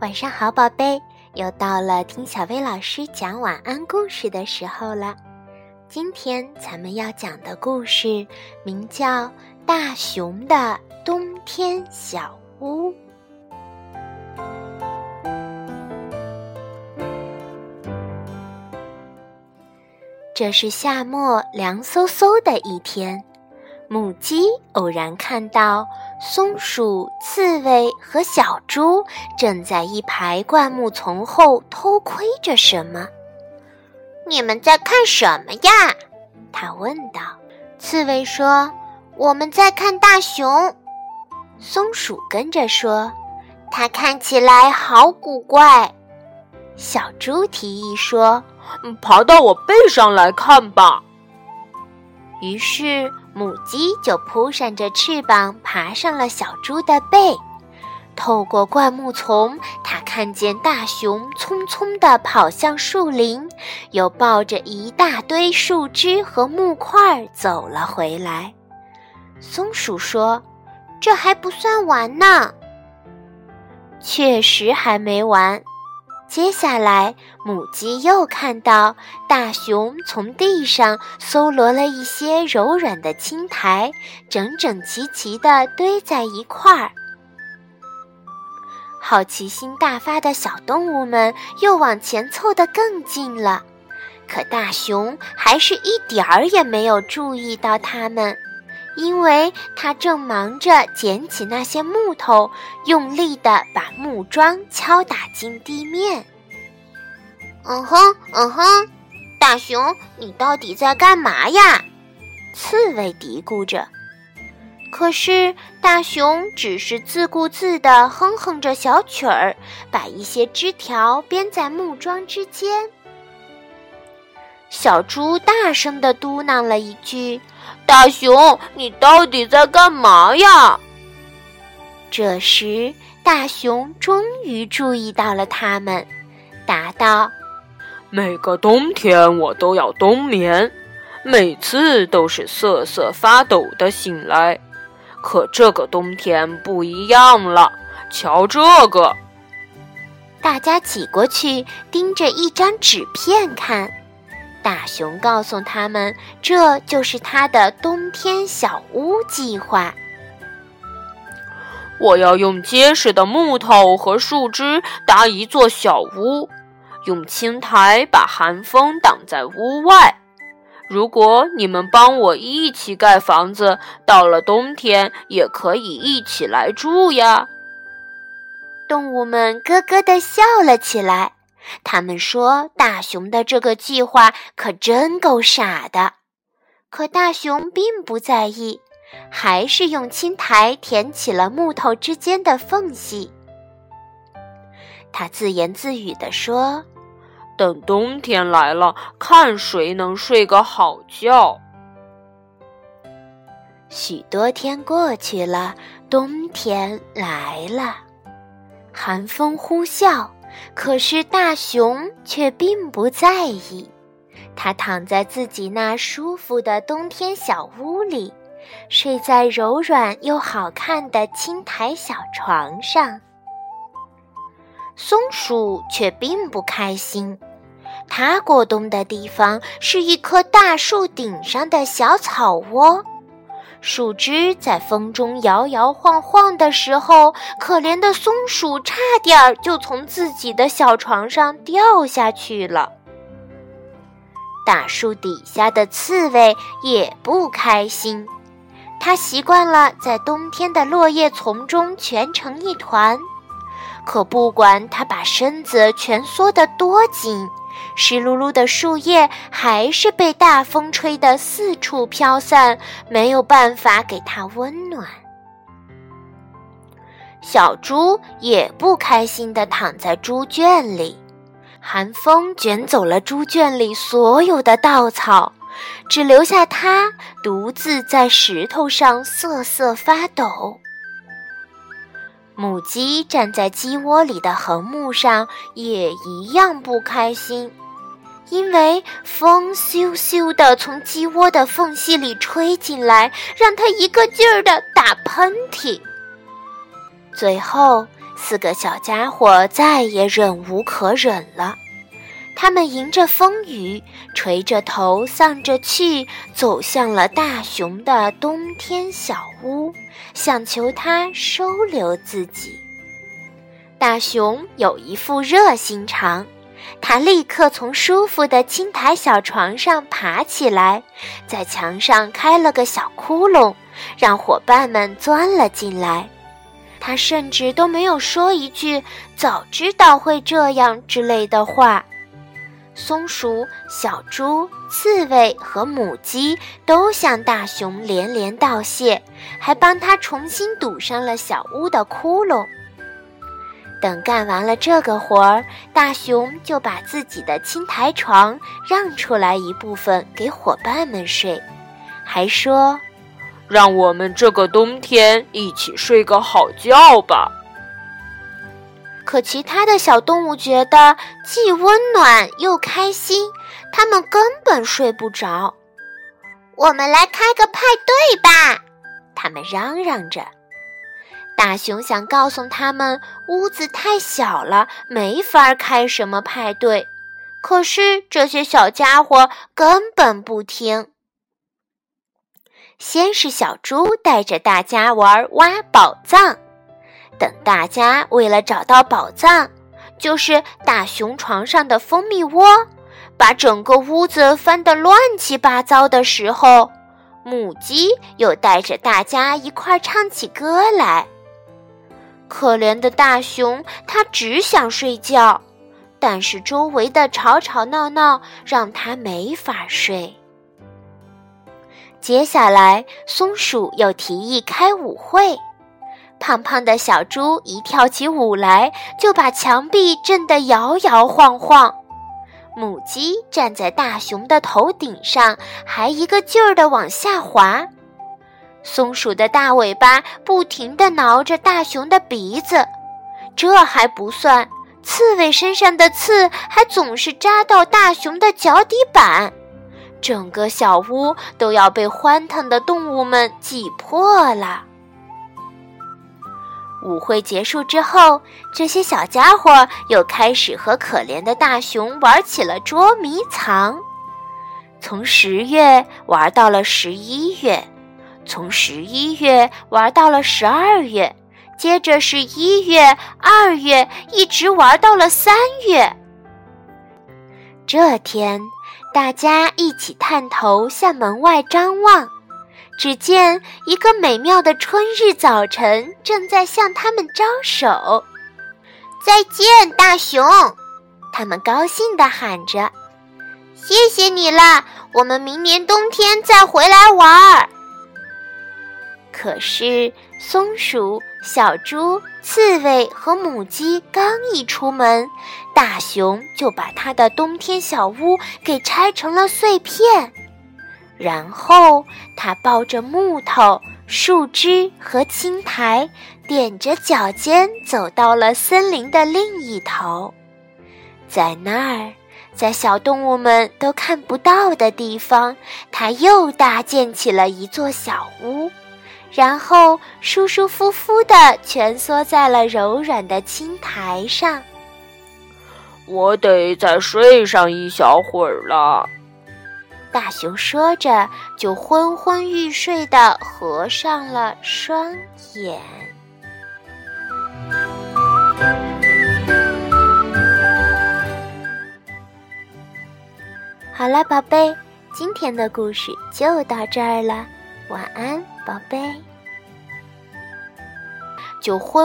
晚上好，宝贝，又到了听小薇老师讲晚安故事的时候了。今天咱们要讲的故事名叫《大熊的冬天小屋》。这是夏末凉飕飕的一天。母鸡偶然看到松鼠、刺猬和小猪正在一排灌木丛后偷窥着什么。你们在看什么呀？它问道。刺猬说：“我们在看大熊。”松鼠跟着说：“它看起来好古怪。”小猪提议说：“爬到我背上来看吧。”于是。母鸡就扑扇着翅膀爬上了小猪的背，透过灌木丛，它看见大熊匆匆地跑向树林，又抱着一大堆树枝和木块走了回来。松鼠说：“这还不算完呢。”确实还没完。接下来，母鸡又看到大熊从地上搜罗了一些柔软的青苔，整整齐齐地堆在一块儿。好奇心大发的小动物们又往前凑得更近了，可大熊还是一点儿也没有注意到它们。因为他正忙着捡起那些木头，用力地把木桩敲打进地面。嗯哼，嗯哼，大熊，你到底在干嘛呀？刺猬嘀咕着。可是大熊只是自顾自地哼哼着小曲儿，把一些枝条编在木桩之间。小猪大声地嘟囔了一句。大熊，你到底在干嘛呀？这时，大熊终于注意到了他们，答道：“每个冬天我都要冬眠，每次都是瑟瑟发抖的醒来。可这个冬天不一样了，瞧这个！”大家挤过去，盯着一张纸片看。大熊告诉他们，这就是他的冬天小屋计划。我要用结实的木头和树枝搭一座小屋，用青苔把寒风挡在屋外。如果你们帮我一起盖房子，到了冬天也可以一起来住呀。动物们咯咯地笑了起来。他们说：“大熊的这个计划可真够傻的。”可大熊并不在意，还是用青苔填起了木头之间的缝隙。他自言自语地说：“等冬天来了，看谁能睡个好觉。”许多天过去了，冬天来了，寒风呼啸。可是大熊却并不在意，它躺在自己那舒服的冬天小屋里，睡在柔软又好看的青苔小床上。松鼠却并不开心，它过冬的地方是一棵大树顶上的小草窝。树枝在风中摇摇晃晃的时候，可怜的松鼠差点儿就从自己的小床上掉下去了。大树底下的刺猬也不开心，它习惯了在冬天的落叶丛中蜷成一团，可不管它把身子蜷缩得多紧。湿漉漉的树叶还是被大风吹得四处飘散，没有办法给它温暖。小猪也不开心地躺在猪圈里，寒风卷走了猪圈里所有的稻草，只留下它独自在石头上瑟瑟发抖。母鸡站在鸡窝里的横木上，也一样不开心。因为风咻咻地从鸡窝的缝隙里吹进来，让它一个劲儿地打喷嚏。最后，四个小家伙再也忍无可忍了。他们迎着风雨，垂着头，丧着气，走向了大熊的冬天小屋，想求他收留自己。大熊有一副热心肠，他立刻从舒服的青苔小床上爬起来，在墙上开了个小窟窿，让伙伴们钻了进来。他甚至都没有说一句“早知道会这样”之类的话。松鼠、小猪、刺猬和母鸡都向大熊连连道谢，还帮他重新堵上了小屋的窟窿。等干完了这个活儿，大熊就把自己的青苔床让出来一部分给伙伴们睡，还说：“让我们这个冬天一起睡个好觉吧。”可其他的小动物觉得既温暖又开心，它们根本睡不着。我们来开个派对吧！他们嚷嚷着。大熊想告诉他们，屋子太小了，没法开什么派对。可是这些小家伙根本不听。先是小猪带着大家玩挖宝藏。等大家为了找到宝藏，就是大熊床上的蜂蜜窝，把整个屋子翻得乱七八糟的时候，母鸡又带着大家一块唱起歌来。可怜的大熊，它只想睡觉，但是周围的吵吵闹闹让它没法睡。接下来，松鼠又提议开舞会。胖胖的小猪一跳起舞来，就把墙壁震得摇摇晃晃。母鸡站在大熊的头顶上，还一个劲儿地往下滑。松鼠的大尾巴不停地挠着大熊的鼻子。这还不算，刺猬身上的刺还总是扎到大熊的脚底板。整个小屋都要被欢腾的动物们挤破了。舞会结束之后，这些小家伙又开始和可怜的大熊玩起了捉迷藏。从十月玩到了十一月，从十一月玩到了十二月，接着是一月、二月，一直玩到了三月。这天，大家一起探头向门外张望。只见一个美妙的春日早晨正在向他们招手，再见，大熊！他们高兴地喊着：“谢谢你了，我们明年冬天再回来玩儿。”可是，松鼠、小猪、刺猬和母鸡刚一出门，大熊就把他的冬天小屋给拆成了碎片。然后，他抱着木头、树枝和青苔，踮着脚尖走到了森林的另一头。在那儿，在小动物们都看不到的地方，他又搭建起了一座小屋，然后舒舒服服地蜷缩在了柔软的青苔上。我得再睡上一小会儿了。大熊说着，就昏昏欲睡地合上了双眼。好了，宝贝，今天的故事就到这儿了，晚安，宝贝。就昏。